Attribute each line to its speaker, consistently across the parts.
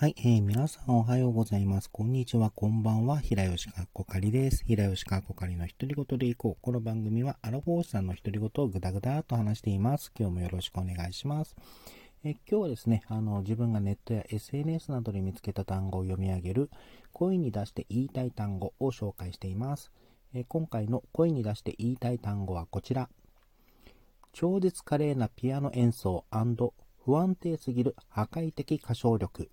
Speaker 1: はい、えー、皆さんおはようございます。こんにちは、こんばんは。平吉かっこかりです。平吉かっこかりの独り言でいこう。この番組はアラフォーさんの独り言をぐだぐだと話しています。今日もよろしくお願いします。え今日はですね、あの、自分がネットや SNS などで見つけた単語を読み上げる、声に出して言いたい単語を紹介しています。え今回の声に出して言いたい単語はこちら。超絶華麗なピアノ演奏不安定すぎる破壊的歌唱力。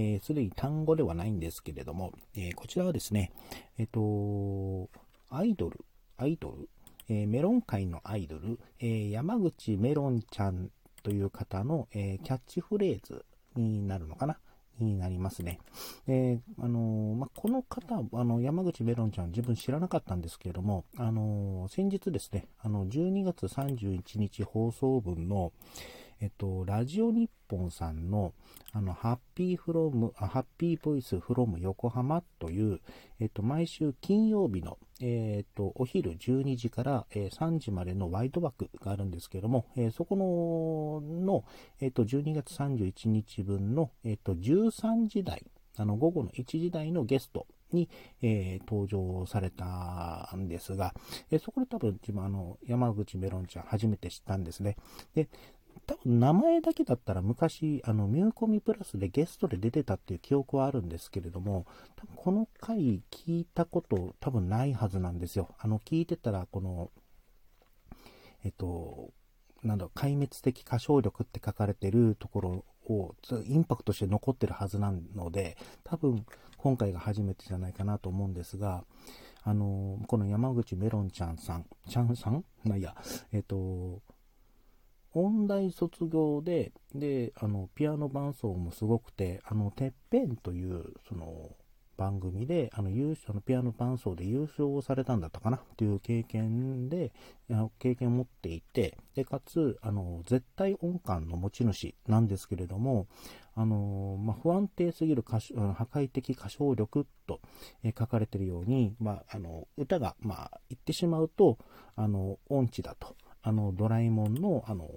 Speaker 1: はい。す、で、に単語ではないんですけれども、え、こちらはですね、えっ、と、アイドル、アイドル、え、メロン界のアイドル、え山口メロンちゃんという方の、えキャッチフレーズになるのかな？になりますね。えあのまあこの方、あの、山口メロンちゃん自分知らなかったんですけれども、あの先日ですね、あの、12月31日放送分の、えっと、ラジオ日本さんの、あの、ハッピーフロム、ハッピーボイスフロム横浜という、えっと、毎週金曜日の、えっと、お昼12時から、え、3時までのワイド枠があるんですけども、え、そこの、の、えっと、12月31日分の、えっと、13時台、あの、午後の1時台のゲストに、えー、登場されたんですが、えー、そこで多分自分あの、山口メロンちゃん初めて知ったんですね。で、多分名前だけだったら昔、あの、ミューコミプラスでゲストで出てたっていう記憶はあるんですけれども、多分この回聞いたこと多分ないはずなんですよ。あの、聞いてたら、この、えっと、なんだ壊滅的歌唱力って書かれてるところを、インパクトして残ってるはずなので、多分今回が初めてじゃないかなと思うんですが、あの、この山口メロンちゃんさん、ちゃんさん？まあいや、えっと、音大卒業で、で、あの、ピアノ伴奏もすごくて、あの、てっぺんという、その、番組で、あの、優勝のピアノ伴奏で優勝をされたんだったかなっていう経験で、経験を持っていて、で、かつ、あの、絶対音感の持ち主なんですけれども、あの、まあ、不安定すぎる歌破壊的歌唱力と、え書かれているように、まあ、あの、歌が、まあ、言ってしまうと、あの、音痴だと。あの、ドラえもんの、あの、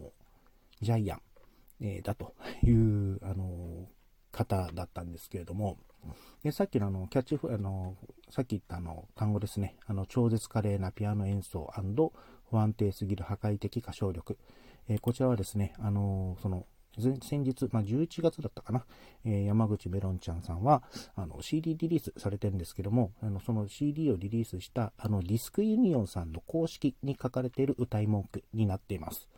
Speaker 1: ジャイアン、えー、だという、あの、方だったんですけれども、でさっきのあの、キャッチフ、あの、さっき言ったあの、単語ですね。あの、超絶華麗なピアノ演奏不安定すぎる破壊的歌唱力。えー、こちらはですね、あの、その、先日、まあ、11月だったかな、えー、山口メロンちゃんさんは、あの、CD リリースされてるんですけども、あの、その CD をリリースした、あの、ディスクユニオンさんの公式に書かれている歌い文句になっています。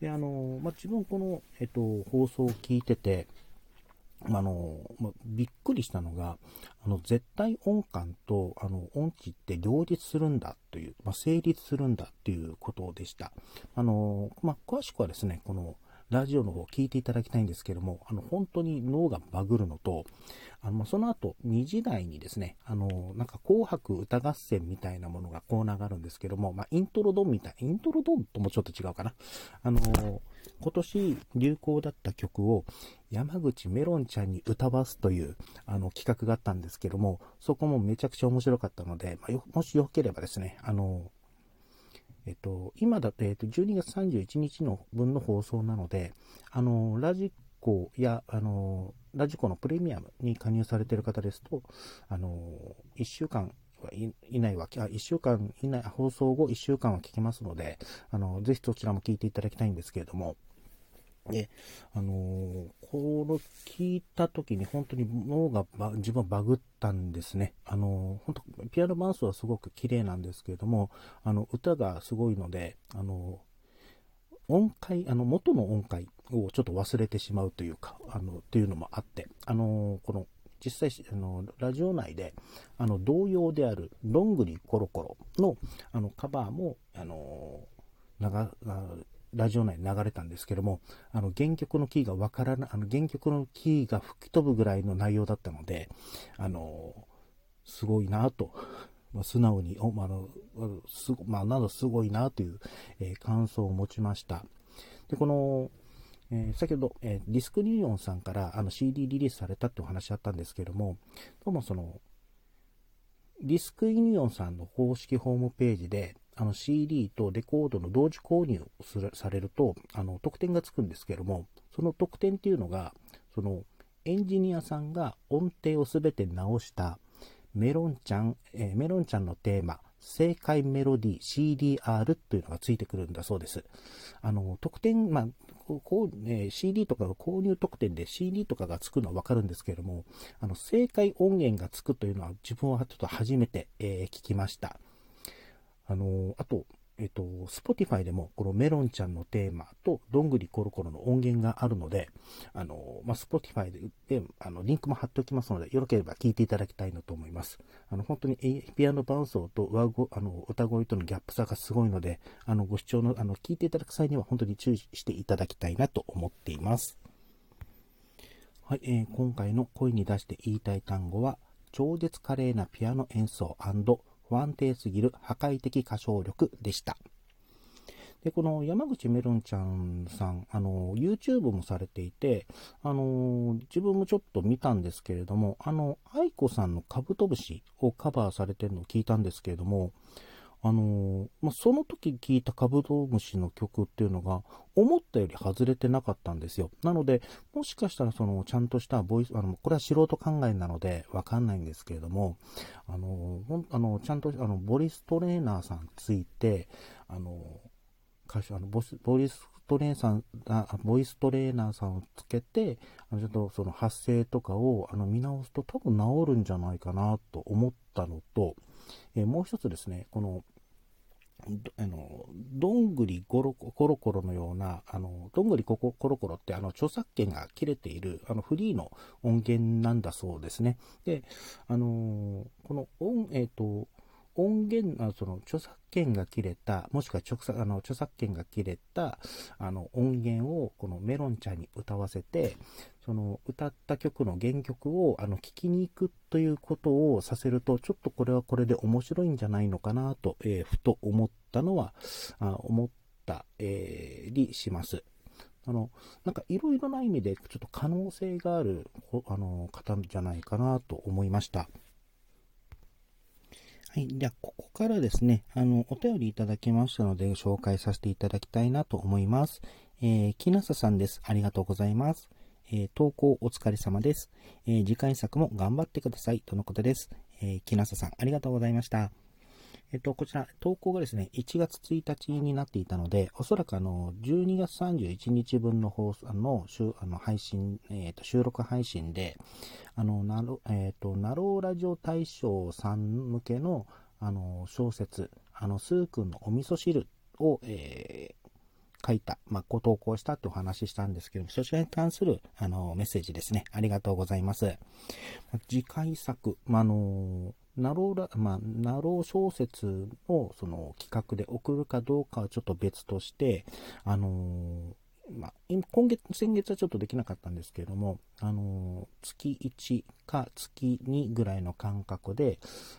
Speaker 1: で、あの、まあ、自分この、えっと、放送を聞いてて、あの、まあ、びっくりしたのが、あの、絶対音感と、あの、音痴って両立するんだという、まあ、成立するんだっていうことでした。あの、まあ、詳しくはですね、この、ラジオの方聞いていただきたいんですけども、あの、本当に脳がバグるのと、あの、その後、2時台にですね、あの、なんか紅白歌合戦みたいなものがコーナーがあるんですけども、まあ、イントロドンみたい、イントロドンともちょっと違うかな。あの、今年流行だった曲を山口メロンちゃんに歌わすという、あの、企画があったんですけども、そこもめちゃくちゃ面白かったので、まあ、もしよければですね、あの、えっと、今だと、えっと、12月31日の分の放送なので、あの、ラジコや、あの、ラジコのプレミアムに加入されている方ですと、あの、1週間以内は、1週間以内、放送後1週間は聞けますので、あの、ぜひそちらも聞いていただきたいんですけれども、で、あのー、この聞いた時に本当に脳が自分はバグったんですね。あのー、本当ピアノ伴奏はすごく綺麗なんですけれども、あの、歌がすごいので、あのー、音階、あの、元の音階をちょっと忘れてしまうというか、あの、っていうのもあって、あのこの、実際、あの、ラジオ内で、あの、同様である、どんぐりコロコロの、あの、カバーも、あの、長、ラジオ内に流れたんですけども、あの、原曲のキーがわからない、あの、原曲のキーが吹き飛ぶぐらいの内容だったので、あの、すごいなと、まあ、素直に、お、まあ、の、すご、まあ、などすごいなという、えー、感想を持ちました。で、この、えー、先ほど、えー、ディスクユニオンさんからあの CD リリースされたってお話あったんですけども、どうもその、ディスクユニオンさんの公式ホームページで、あの CD とレコードの同時購入されると、あの、特典がつくんですけども、その特典っていうのが、その、エンジニアさんが音程をすべて直したメロンちゃん、えー、メロンちゃんのテーマ、正解メロディー CDR というのがついてくるんだそうです。あの、特典、まあ、こう、ね、CD とかの購入特典で CD とかがつくのはわかるんですけれども、あの、正解音源がつくというのは自分はちょっと初めて、えー、聞きました。あの、あと、えっと、Spotify でもこのメロンちゃんのテーマとどんぐりコロコロの音源があるので、あの、まあ、Spotify でであのリンクも貼っておきますので、よろければ聞いていただきたいなと思います。あの、本当にピアノ伴奏と上ごあの歌声とのギャップ差がすごいので、あの、ご視聴の、あの、聞いていただく際には本当に注意していただきたいなと思っています。はい、えー、今回の声に出して言いたい単語は、超絶華麗なピアノ演奏安定すぎる破壊的歌唱力でした。で、この山口めるんちゃんさん、あの、YouTube もされていて、あの、自分もちょっと見たんですけれども、あの、愛子さんのカブトムシをカバーされてるのを聞いたんですけれども、あのまあ、その時聴いたカブトムシの曲っていうのが思ったより外れてなかったんですよ。なので、もしかしたらそのちゃんとしたボイス、あのこれは素人考えなのでわかんないんですけれども、あのあのちゃんとあのボリストレーナーさんついて、あの歌手あのボスボリストレーさんあボイストレーナーさんをつけて、あのちょっとその発声とかをあの見直すと多分治るんじゃないかなと思ったのと、えー、もう一つですね、このあの、どんぐりゴロコロコロのような、あの、どんぐりココロコロってあの、著作権が切れている、あの、フリーの音源なんだそうですね。で、あのこの音、えっ、ー、と、音源、あその著作権が切れた、もしくは著作あの著作権が切れたあの音源をこのメロンちゃんに歌わせて、その歌った曲の原曲をあの聞きに行くということをさせると、ちょっとこれはこれで面白いんじゃないのかなと、えー、ふと思ったのは、あ思った、えー、りします。あの、なんかいろいろな意味でちょっと可能性があるあの方じゃないかなと思いました。はい。じゃあ、ここからですね、あの、お便りいただきましたので、紹介させていただきたいなと思います。えー、木なささんです。ありがとうございます。えー、投稿お疲れ様です。えー、次回作も頑張ってください。とのことです。えー、木なささん、ありがとうございました。えっと、こちら、投稿がですね、1月1日になっていたので、おそらくあの、12月31日分の放送の、あの配信、えっと、収録配信で、あの、なろ、えっと、ナローラジオ大賞さん向けの、あの、小説、あの、スー君のお味噌汁を、えー、書いた、まあ、ご投稿したってお話ししたんですけども、そちらに関する、あの、メッセージですね。ありがとうございます。次回作、まあ、あの、ナローラ、まあ、ナロー小説をその企画で送るかどうかはちょっと別として、あのー、まあ、今月、先月はちょっとできなかったんですけれども、あのー、月1か月2ぐらいの間隔で、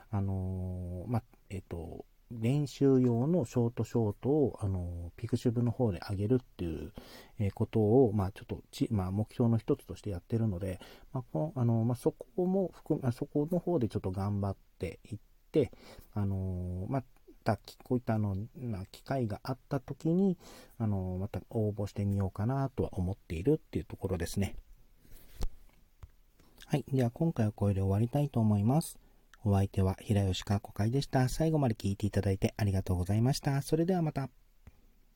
Speaker 1: あのー、まあ、えっ、と、練習用のショートショートを、あの、ピクシブの方で上げるっていう、えことを、まあ、ちょっとち、まあ、目標の一つとしてやってるので、まあ、このあの、まあ、そこも含め、そこの方でちょっと頑張っていって、あのまた、こういったの、まあ、機会があった時に、あのまた応募してみようかなとは思っているっていうところですね。はい。では、今回はこれで終わりたいと思います。お相手は平吉かこかいでした。最後まで聞いていただいてありがとうございました。それではまた。